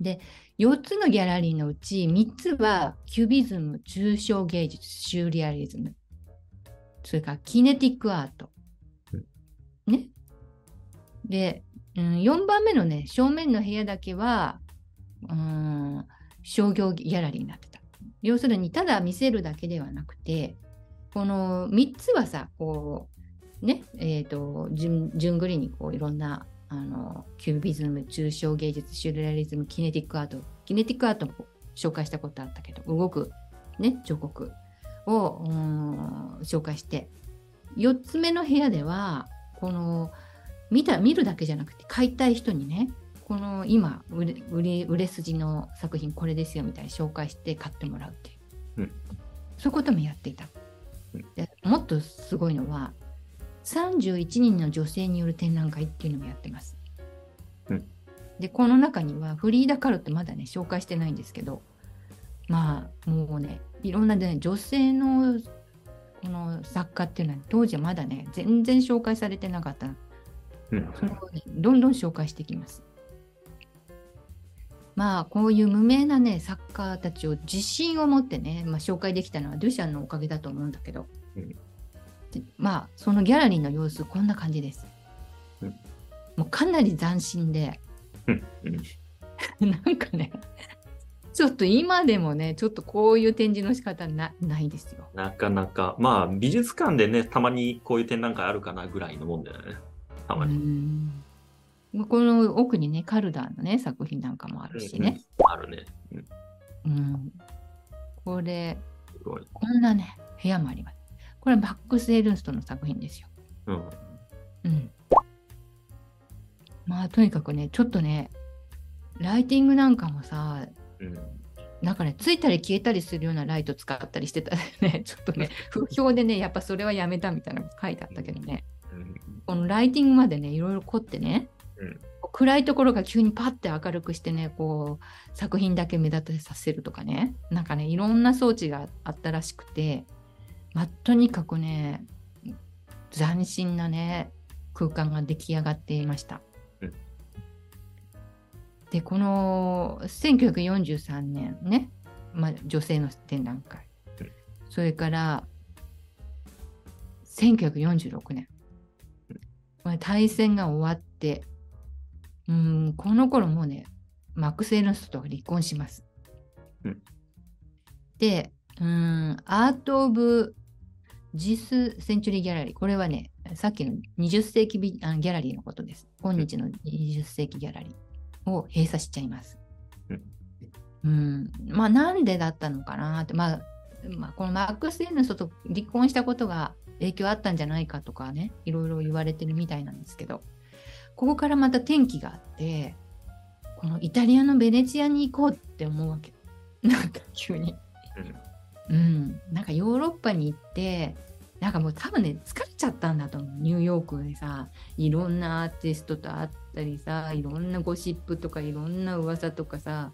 Speaker 2: で、4つのギャラリーのうち3つはキュビズム、抽象芸術、シューリアリズム、それからキネティックアート。ね。で、うん、4番目のね、正面の部屋だけは、うん、商業ギャラリーになってた。要するに、ただ見せるだけではなくて、この3つはさ、こう、ね、えっ、と、順順繰りにこういろんなあのキュービズム、抽象芸術、シューレアリズム、キネティックアート、キネティックアートも紹介したことあったけど、動く、ね、彫刻をうん紹介して、4つ目の部屋では、この見た見るだけじゃなくて、買いたい人にね、この今売れ売れ売れ筋の作品これですよみたいに紹介して買ってもらうっていう、
Speaker 1: うん。
Speaker 2: そういうこともやっていたもっとすごいのは、31人の女性による展覧会っていうのもやってます。
Speaker 1: うん
Speaker 2: で、この中にはフリーダ・カロってまだね、紹介してないんですけど、まあ、もうね、いろんなね、女性のこの作家っていうのは当時はまだね、全然紹介されてなかった。
Speaker 1: うん
Speaker 2: それをね、どんどん紹介していきます。まあ、こういう無名なね、作家たちを自信を持ってね、まあ、紹介できたのはドゥシャンのおかげだと思うんだけど、
Speaker 1: うん
Speaker 2: でまあ、そのギャラリーの様子、こんな感じです。
Speaker 1: うん
Speaker 2: もうかなり斬新で、
Speaker 1: うんうん
Speaker 2: なんかね、ちょっと今でもね、ちょっとこういう展示の仕方なないですよ。
Speaker 1: なかなか、まあ、美術館でね、たまにこういう展覧会あるかなぐらいのもんだよね。たまに。
Speaker 2: うんこの奥にね、カルダーのね、作品なんかもあるしね。
Speaker 1: うんうんあるね。うん、
Speaker 2: うん、これ。こんなね、部屋もあります。これはマックス・エルンストの作品ですよ。
Speaker 1: うん。
Speaker 2: うん。まあ、とにかくね、ちょっとね、ライティングなんかもさ、
Speaker 1: うん。
Speaker 2: なんかね、ついたり消えたりするようなライト使ったりしてたね、ちょっとね、不評でね、やっぱそれはやめたみたいなのが書いてあったけどね、
Speaker 1: うん
Speaker 2: このライティングまでね、いろいろ凝ってね、
Speaker 1: うん。
Speaker 2: 暗いところが急にパッて明るくしてね、こう、作品だけ目立たさせるとかね、なんかね、いろんな装置があったらしくて、まあ、とにかくね、斬新なね、空間が出来上がっていました。
Speaker 1: うん。
Speaker 2: で、この1943年ね、まあ、女性の展覧会、
Speaker 1: うん。
Speaker 2: それから1946年、これ大戦が終わって、うん、この頃もうね、マックス・エルンストと離婚します。
Speaker 1: うん
Speaker 2: で、うん、アート・オブ・ジス・センチュリー・ギャラリー、これはね、さっきの20世紀ビあギャラリーのことです。今日の20世紀ギャラリーを閉鎖しちゃいます。
Speaker 1: うん
Speaker 2: うん、まあなんでだったのかなって、まあ、まあ、このマックス・エルンストと離婚したことが影響あったんじゃないかとかね、いろいろ言われてるみたいなんですけど、ここからまた転機があって、このイタリアのベネチアに行こうって思うわけ。なんか急に。うん。なんかヨーロッパに行って、なんかもう多分ね、疲れちゃったんだと思う。ニューヨークでさ、いろんなアーティストと会ったりさ、いろんなゴシップとかいろんな噂とかさ、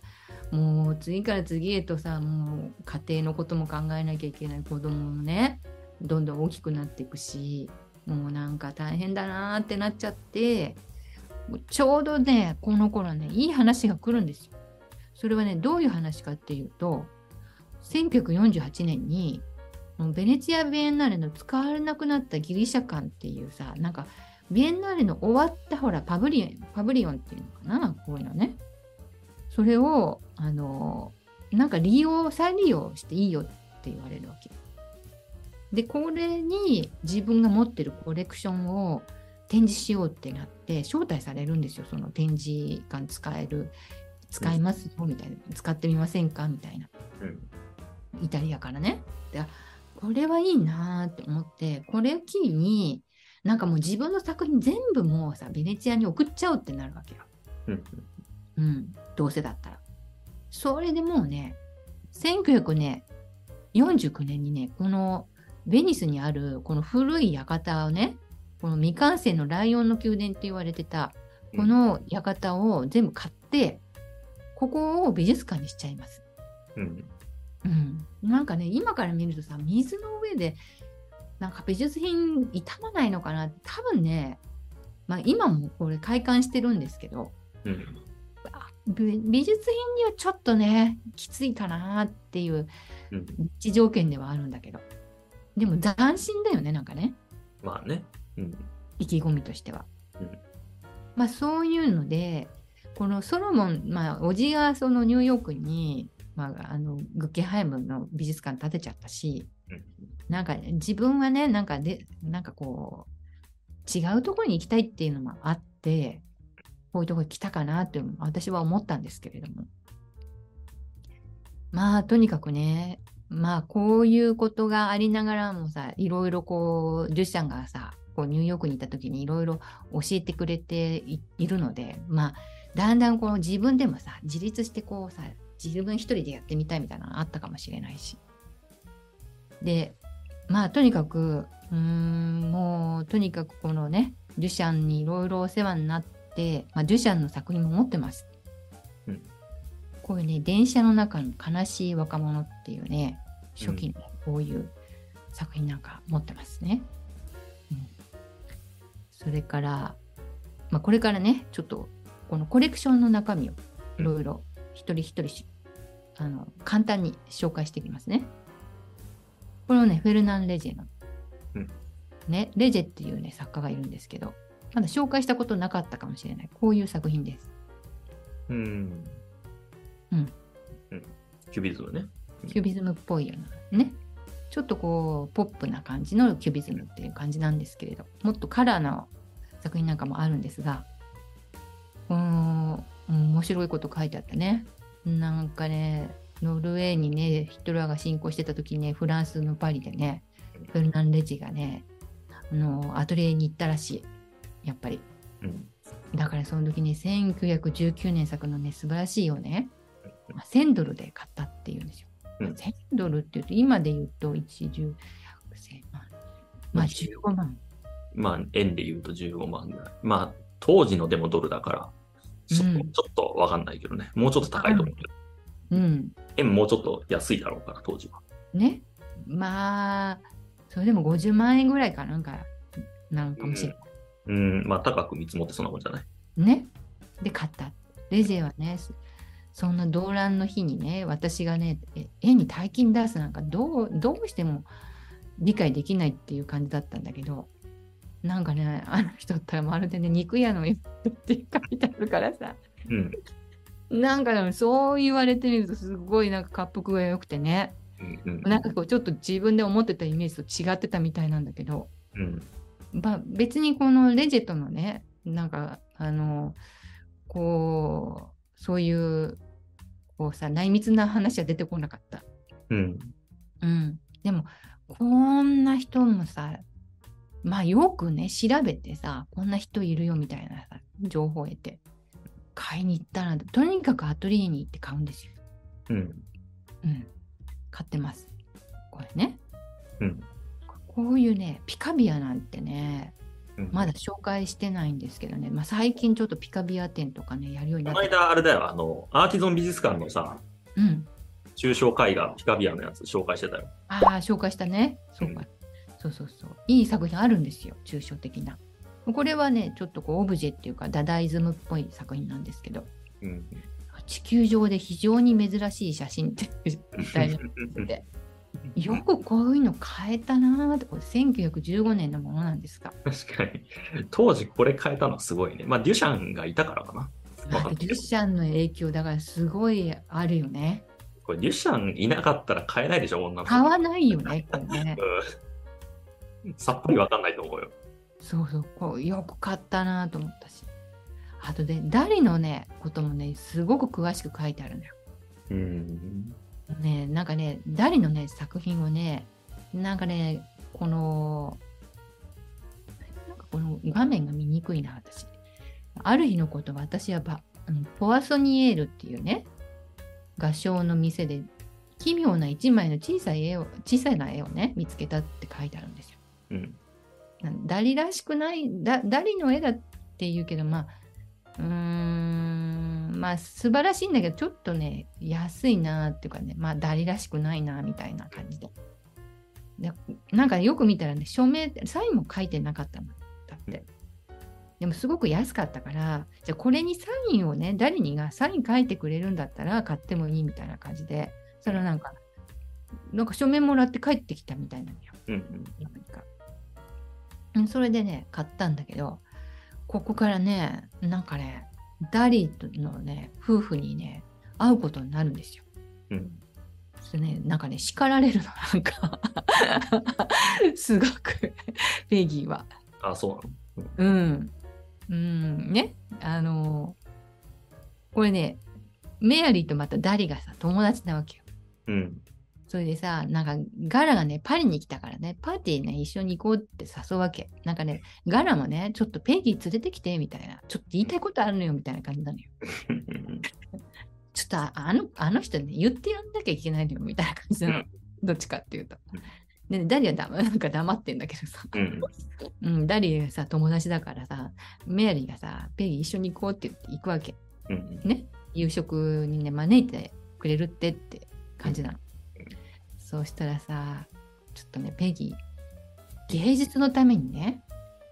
Speaker 2: もう次から次へとさ、もう家庭のことも考えなきゃいけない子供もね、どんどん大きくなっていくし、もうなんか大変だなーってなっちゃって、ちょうどね、この頃ね、いい話が来るんですよ。それはね、どういう話かっていうと、1948年に、ベネチア・ビエンナーレの使われなくなったギリシャ館っていうさ、なんか、ビエンナーレの終わったほら、パビリオン、パビリオンっていうのかな、こういうのね。それを、あの、なんか利用、再利用していいよって言われるわけ。で、これに自分が持ってるコレクションを展示しようってなって、招待されるんですよ、その展示館使える、使いますよ、みたいな、使ってみませんか？みたいな。
Speaker 1: うん
Speaker 2: イタリアからね。であこれはいいなーって思って、これを機に、なんかもう自分の作品全部もうさ、ベネチアに送っちゃおうってなるわけよ。
Speaker 1: うん
Speaker 2: うん、どうせだったら。それでもうね、1949年にね、このベニスにあるこの古い館をね、この未完成のライオンの宮殿って言われてた、この館を全部買って、ここを美術館にしちゃいます。
Speaker 1: うん
Speaker 2: うん、なんかね、今から見るとさ、水の上で、なんか美術品傷まないのかな多分ね、まあ、今もこれ開館してるんですけど、
Speaker 1: うん。
Speaker 2: 美美術品にはちょっとねきついかなっていう
Speaker 1: うん。
Speaker 2: 一条件ではあるんだけどでも斬新だよねなんかね
Speaker 1: まあね。うん。
Speaker 2: 意気込みとしては。
Speaker 1: うん
Speaker 2: まあそういうのでこのソロモン、まあ、おじがそのニューヨークに、まあ、あのグッケハイムの美術館建てちゃったし
Speaker 1: うん
Speaker 2: なんか自分はねなんかでなんかこう違うところに行きたいっていうのもあってこういうところに来たかなって私は思ったんですけれどもまあとにかくねまあこういうことがありながらもさいろいろこうデュシャンがさこうニューヨークに行った時にいろいろ教えてくれていいるのでまあだんだんこの自分でもさ自立してこうさ自分一人でやってみたいみたいなのあったかもしれないし。でまあとにかくうーんもうとにかくこのねデュシャンにいろいろお世話になって、まあ、デュシャンの作品も持ってます、
Speaker 1: うん。
Speaker 2: こういうね電車の中の悲しい若者っていうね初期のこういう作品なんか持ってますね、うんそれから、まあ、これからねちょっとこのコレクションの中身をいろいろ一人一人しあの簡単に紹介していきますね。これをね、フェルナン・レジェの、
Speaker 1: うん
Speaker 2: ね、レジェっていうね、作家がいるんですけど、まだ紹介したことなかったかもしれない。こういう作品です。
Speaker 1: うん。
Speaker 2: うん。
Speaker 1: うん。キュビズムね。
Speaker 2: キュビズムっぽいようなね。ちょっとこう、ポップな感じのキュビズムっていう感じなんですけれど、もっとカラーな作品なんかもあるんですが、うーん、面白いこと書いてあったね。なんかね、ノルウェーにね、ヒトラーが侵攻してた時にね、フランスのパリでね、フェルナン・レジがね、あの、アトリエに行ったらしい。やっぱり。
Speaker 1: うん。
Speaker 2: だからその時に1919年作のね、素晴らしいをね、まあ1000ドルで買ったっていうんですよ。
Speaker 1: うん
Speaker 2: 1000ドルっていうと、今で言うと1、10、1000万。まあ15万。
Speaker 1: まあ、円で言うと15万ぐらい。まあ、当時のでもドルだから、そ
Speaker 2: うん
Speaker 1: ちょっとわかんないけどね。もうちょっと高いと思うけど。
Speaker 2: うん。
Speaker 1: 円もうちょっと安いだろうから、当時は。
Speaker 2: ね。まあ、それでも50万円ぐらいかなんか、なんかもしれない。
Speaker 1: うん、まあ、高く見積もってそんなもんじゃない。
Speaker 2: ね。で、買った。レジェはね、そそんな動乱の日にね、私がね、え絵に大金出すなんかどう、どうしても理解できないっていう感じだったんだけど、なんかね、あの人ったらまるでね、肉屋の人って書いてあるからさ、
Speaker 1: うん。
Speaker 2: なんかねそう言われてみるとすごいなんか滑腹が良くてね、
Speaker 1: うん。うん。
Speaker 2: なんかこうちょっと自分で思ってたイメージと違ってたみたいなんだけど、
Speaker 1: うん。
Speaker 2: まあ、別にこのレジェットのね、なんか、あの、こう、そういう、こうさ、内密な話は出てこなかった。
Speaker 1: うん。
Speaker 2: うん。でも、こんな人もさ、まあよくね、調べてさ、こんな人いるよみたいなさ、情報を得て、買いに行ったら、とにかくアトリエに行って買うんですよ。
Speaker 1: うん。
Speaker 2: うん。買ってます。これね。
Speaker 1: うん。
Speaker 2: こういうね、ピカビアなんてね、
Speaker 1: うん
Speaker 2: まだ紹介してないんですけどね、まあ、最近ちょっとピカビア展とかね、やるように
Speaker 1: こ
Speaker 2: なって。
Speaker 1: の間、あれだよ、あの、アーティゾン美術館のさ、
Speaker 2: うん。
Speaker 1: 抽象絵画、ピカビアのやつ紹介してたよ。
Speaker 2: ああ、紹介したね。そうか。そうそうそう。いい作品あるんですよ、抽象的な。これはね、ちょっとこう、オブジェっていうか、ダダイズムっぽい作品なんですけど、
Speaker 1: うん。
Speaker 2: 地球上で非常に珍しい写真っていう題名
Speaker 1: うん
Speaker 2: で、よくこういうの変えたなーって、これ1915年のものなんですが。
Speaker 1: 確かに。当時これ変えたのはすごいね。まあ、デュシャンがいたからかな。わか
Speaker 2: デュシャンの影響だからすごいあるよね。
Speaker 1: これデュシャンいなかったら買えないでしょ、女の子。
Speaker 2: 買わないよね、これね。
Speaker 1: うんさっぱりわかんないと思うよ。
Speaker 2: そうそう、こうよく買ったなと思ったし。あとで、ダリのね、こともね、すごく詳しく書いてあるのよ。
Speaker 1: うん。
Speaker 2: ね、なんかね、ダリのね、作品をね、なんかね、この、なんかこの画面が見にくいな、私。ある日のこと、私はばポワソニエールっていうね、画商の店で、奇妙な一枚の小さい絵を、小さな絵をね、見つけたって書いてあるんですよ。
Speaker 1: うん。
Speaker 2: ダリらしくないダ、ダリの絵だって言うけど、まあ、うーん、まあ素晴らしいんだけど、ちょっとね、安いなっていうかね、まあダリらしくないなみたいな感じで。でなんかよく見たらね、署名、サインも書いてなかったの。だって。でもすごく安かったから、じゃあこれにサインをね、誰にがサイン書いてくれるんだったら買ってもいいみたいな感じで、それはなんか、なんか書面もらって帰ってきたみたいなのよ。
Speaker 1: うんうん。
Speaker 2: なんかうんそれでね、買ったんだけど、ここからね、なんかね、ダリのね、夫婦にね、会うことになるんですよ。
Speaker 1: うん。
Speaker 2: ね、なんかね、叱られるの、なんか。すごく、ペギーは。
Speaker 1: あ、そうなの？
Speaker 2: うん。うん、ね。あのこれね、メアリーとまたダリがさ、友達なわけよ。
Speaker 1: うん。
Speaker 2: それでさ、なんかガラがね、パリに来たからね、パーティーね、一緒に行こうって誘うわけ。なんかね、ガラもね、ちょっとペギー連れてきて、みたいな。ちょっと言いたいことあるのよ、みたいな感じなのよ。ちょっとああのあの人ね、言ってやんなきゃいけないのよ、みたいな感じなの。
Speaker 1: う ん
Speaker 2: どっちかっていうと
Speaker 1: うん。
Speaker 2: で、ね、ダリはだなんか黙ってんだけどさ。
Speaker 1: うん。
Speaker 2: うん、ダリがさ、友達だからさ、メアリーがさ、ペギー一緒に行こうって言って行くわけ。
Speaker 1: うん。
Speaker 2: ね、夕食にね、招いてくれるってって感じなの。そうしたらさ、ちょっとね、ペギー、芸術のためにね、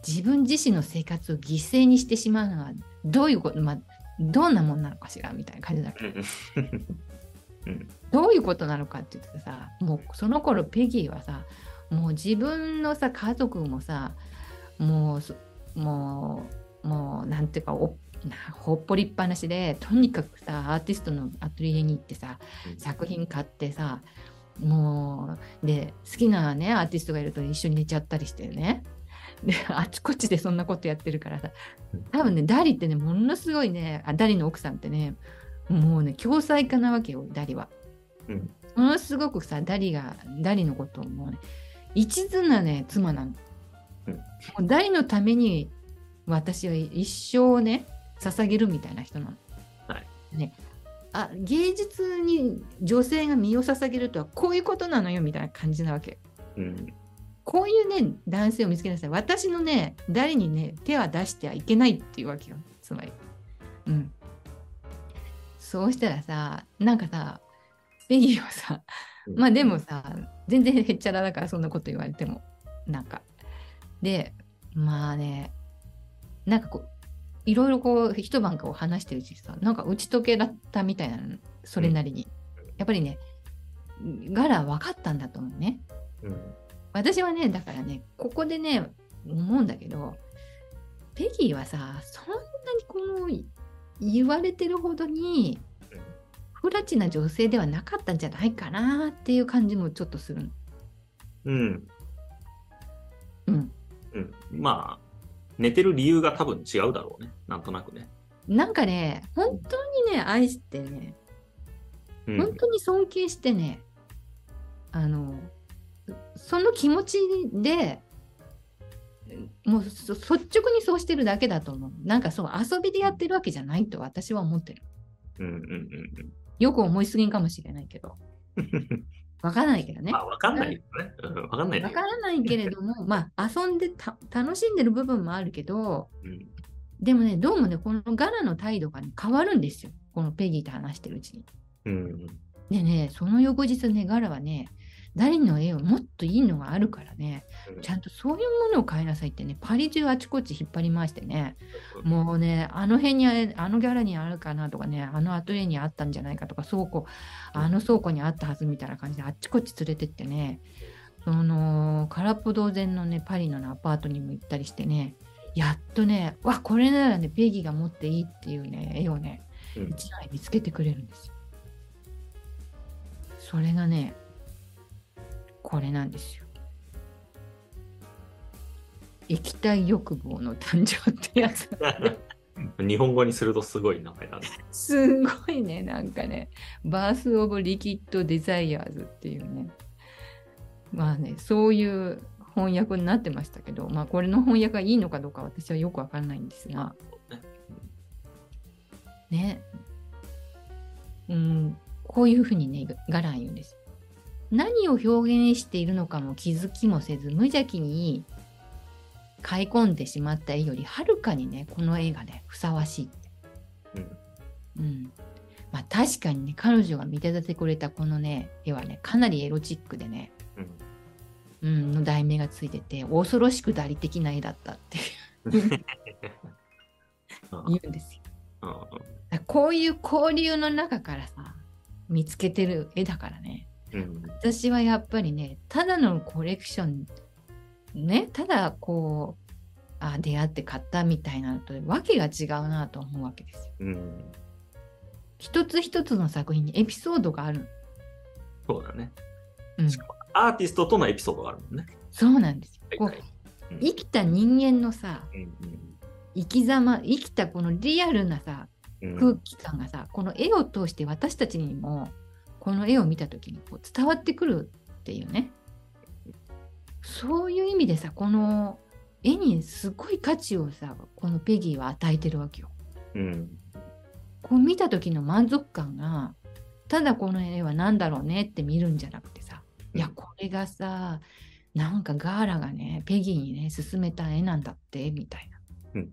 Speaker 2: 自分自身の生活を犠牲にしてしまうのはどういうこと、まあ、どんなもんなのかしらみたいな感じだけど、どういうことなのかって言ってさ、もうその頃ペギーはさ、もう自分のさ、家族もさ、もうそ、もう、もう、なんていうか、おなほっぽりっぱなしで、とにかくさ、アーティストのアトリエに行ってさ、作品買ってさ、もう、で、好きなね、アーティストがいると一緒に寝ちゃったりしてね。で、あちこちでそんなことやってるからさ、多分ね、ダリってね、ものすごいね、あダリの奥さんってね、もうね、共済家なわけよ、ダリは。
Speaker 1: うん
Speaker 2: ものすごくさ、ダリが、ダリのことをもうね、一途なね、妻なの。
Speaker 1: うん
Speaker 2: もうダリのために私は一生ね、捧げるみたいな人なの。
Speaker 1: はい
Speaker 2: ね、あ芸術に女性が身を捧げるとはこういうことなのよみたいな感じなわけ。
Speaker 1: うん。
Speaker 2: こういうね、男性を見つけなさい。私のね、誰にね、手は出してはいけないっていうわけよ。つまり。うん。そうしたらさ、なんかさ、ペギーはさ、まあでもさ、全然へっちゃらだからそんなこと言われても。なんか。で、まあね、なんかこう、いろいろこう、一晩こう話してるうちにさ、なんか打ち解けだったみたいなの、それなりに。やっぱりね、ガラ分かったんだと思うね。
Speaker 1: うん。
Speaker 2: 私はね、だからね、ここでね、思うんだけど、ペギーはさ、そんなにこの言われてるほどに
Speaker 1: うん
Speaker 2: 不ラチな女性ではなかったんじゃないかなっていう感じもちょっとするの。
Speaker 1: うん。
Speaker 2: うん。
Speaker 1: うん。まあ、寝てる理由が多分違うだろうね。なんとなくね。
Speaker 2: なんかね、本当にね、愛してね、
Speaker 1: うん。
Speaker 2: 本当に尊敬してね、あの、その気持ちで、もうそ率直にそうしてるだけだと思う。なんかそう遊びでやってるわけじゃないと私は思ってる。
Speaker 1: うんうんうん
Speaker 2: よく思いすぎんかもしれないけど。
Speaker 1: うん。
Speaker 2: わからないけどね。
Speaker 1: まあ、わかんないよね。うん、わかんないね
Speaker 2: わからないけれども、まあ遊んでた楽しんでる部分もあるけど、
Speaker 1: うん。
Speaker 2: でもね、どうもね、このガラの態度が、ね、変わるんですよ。このペギーと話してるうちに。
Speaker 1: うん。
Speaker 2: でね、その翌日ね、ガラはね、ダリの絵をもっといいのがあるからね、ちゃんとそういうものを買いなさいってね、パリ中あちこち引っ張り回してね、もうね、あの辺にあれ、あのギャラにあるかなとかね、あのアトリエにあったんじゃないかとか、倉庫、あの倉庫にあったはずみたいな感じであっちこっち連れてってね、その、空っぽ同然のね、パリの、ね、アパートにも行ったりしてね、やっとね、わ、これならね、ペギーが持っていいっていうね、絵をね、
Speaker 1: うん。
Speaker 2: 一枚見つけてくれるんですよ。それがね、これなんですよ。液体欲望の誕生ってやつ。
Speaker 1: 日本語にするとすごい名前だね。
Speaker 2: すごいね、なんかね、バース・オブ・リキッド・デザイアーズっていうね、まあね、そういう翻訳になってましたけど、まあこれの翻訳がいいのかどうか私はよくわからないんですが、ね、うん、こういうふうにね、ガラン言うんです。何を表現しているのかも気づきもせず、無邪気に買い込んでしまった絵よりはるかにね、この絵がね、ふさわしいって。
Speaker 1: うん。
Speaker 2: うん。まあ確かにね、彼女が見立ててくれたこのね、絵はね、かなりエロチックでね、
Speaker 1: うん。
Speaker 2: うん、の題名がついてて、恐ろしくダリ的な絵だったって
Speaker 1: う ん
Speaker 2: 言うんですよ。こういう交流の中からさ、見つけてる絵だからね。
Speaker 1: うん
Speaker 2: 私はやっぱりね、ただのコレクション、ね、ただこう、あ出会って買ったみたいなのとわけが違うなと思うわけですよ。
Speaker 1: うん
Speaker 2: 一つ一つの作品にエピソードがある。
Speaker 1: そうだね。
Speaker 2: うん、
Speaker 1: しかもアーティストとのエピソードがあるもんね。
Speaker 2: そうなんですよ。こう
Speaker 1: 大体うん
Speaker 2: 生きた人間のさ、
Speaker 1: うん
Speaker 2: 生き様、生きたこのリアルなさ、
Speaker 1: うん
Speaker 2: 空気感がさ、この絵を通して私たちにも、この絵を見た時にこう伝わってくるっていうね。そういう意味でさ、この絵にすごい価値をさ、このペギーは与えてるわけよ。
Speaker 1: うん
Speaker 2: こう見た時の満足感が、ただこの絵は何だろうねって見るんじゃなくてさ、いや、これがさ、なんかガーラがね、ペギーにね、勧めた絵なんだって、みたいな。
Speaker 1: うん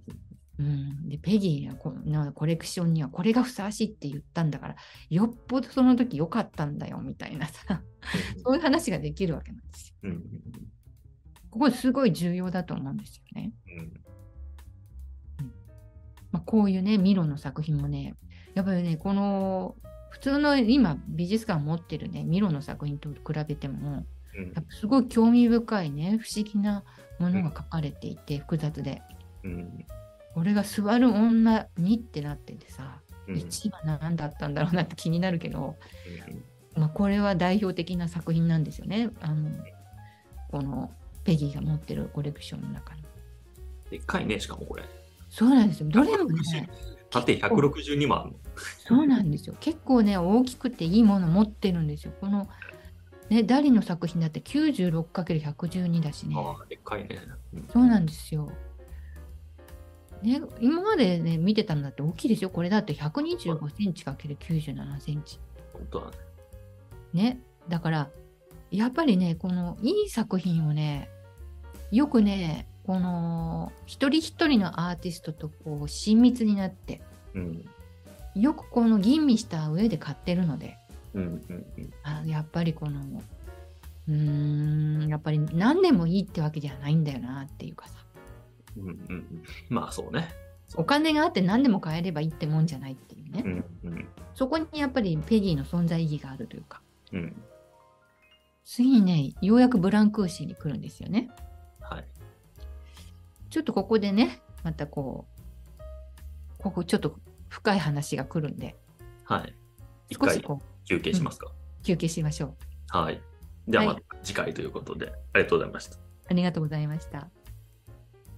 Speaker 2: うん、でペギーがこのコレクションにはこれがふさわしいって言ったんだからよっぽどその時良かったんだよみたいなさ。そういう話ができるわけなんですよ。
Speaker 1: うん。
Speaker 2: ここすごい重要だと思うんですよね。
Speaker 1: うん。
Speaker 2: まあ、こういうねミロの作品もねやっぱりねこの普通の今美術館持ってるねミロの作品と比べても
Speaker 1: うん。
Speaker 2: やっぱすごい興味深いね不思議なものが書かれていて複雑で。
Speaker 1: うん
Speaker 2: これが座る女にってなっててさ
Speaker 1: うん
Speaker 2: 1は何だったんだろうなって気になるけど、
Speaker 1: うん
Speaker 2: まあ、これは代表的な作品なんですよね。あのこのペギーが持ってるコレクションの中に。
Speaker 1: でっかいね、しかもこれ。
Speaker 2: そうなんですよ。どれもね、
Speaker 1: 縦162もあるの。
Speaker 2: そうなんですよ。結構ね、大きくていいもの持ってるんですよ。この、ね、ダリの作品だって 96×112 だしね。
Speaker 1: ああ、でっかいね。うん
Speaker 2: そうなんですよ。ね、今までね、見てたのだって大きいですよ。これだって125センチ ×97 センチ。
Speaker 1: 本当だね。
Speaker 2: ね。だから、やっぱりね、このいい作品をね、よくね、この一人一人のアーティストとこう親密になって、
Speaker 1: うん。
Speaker 2: よくこの吟味した上で買ってるので、
Speaker 1: うんうんうん。
Speaker 2: あやっぱりこの、うーん、やっぱり何でもいいってわけじゃないんだよなっていうかさ、
Speaker 1: うんうんうん。まあそうね。
Speaker 2: お金があって何でも買えればいいってもんじゃないっていうね、
Speaker 1: うんうん
Speaker 2: そこにやっぱりペギーの存在意義があるというか、
Speaker 1: うん。
Speaker 2: 次にね、ようやくブランクーシーに来るんですよね。
Speaker 1: はい。
Speaker 2: ちょっとここでね、またこう、ここちょっと深い話が来るんで、
Speaker 1: はい。
Speaker 2: 少しこう
Speaker 1: 休憩しますか？
Speaker 2: 休憩しましょう。
Speaker 1: はい。ではま
Speaker 2: は
Speaker 1: た次回ということで、ありがとうございました。
Speaker 2: ありがとうございました。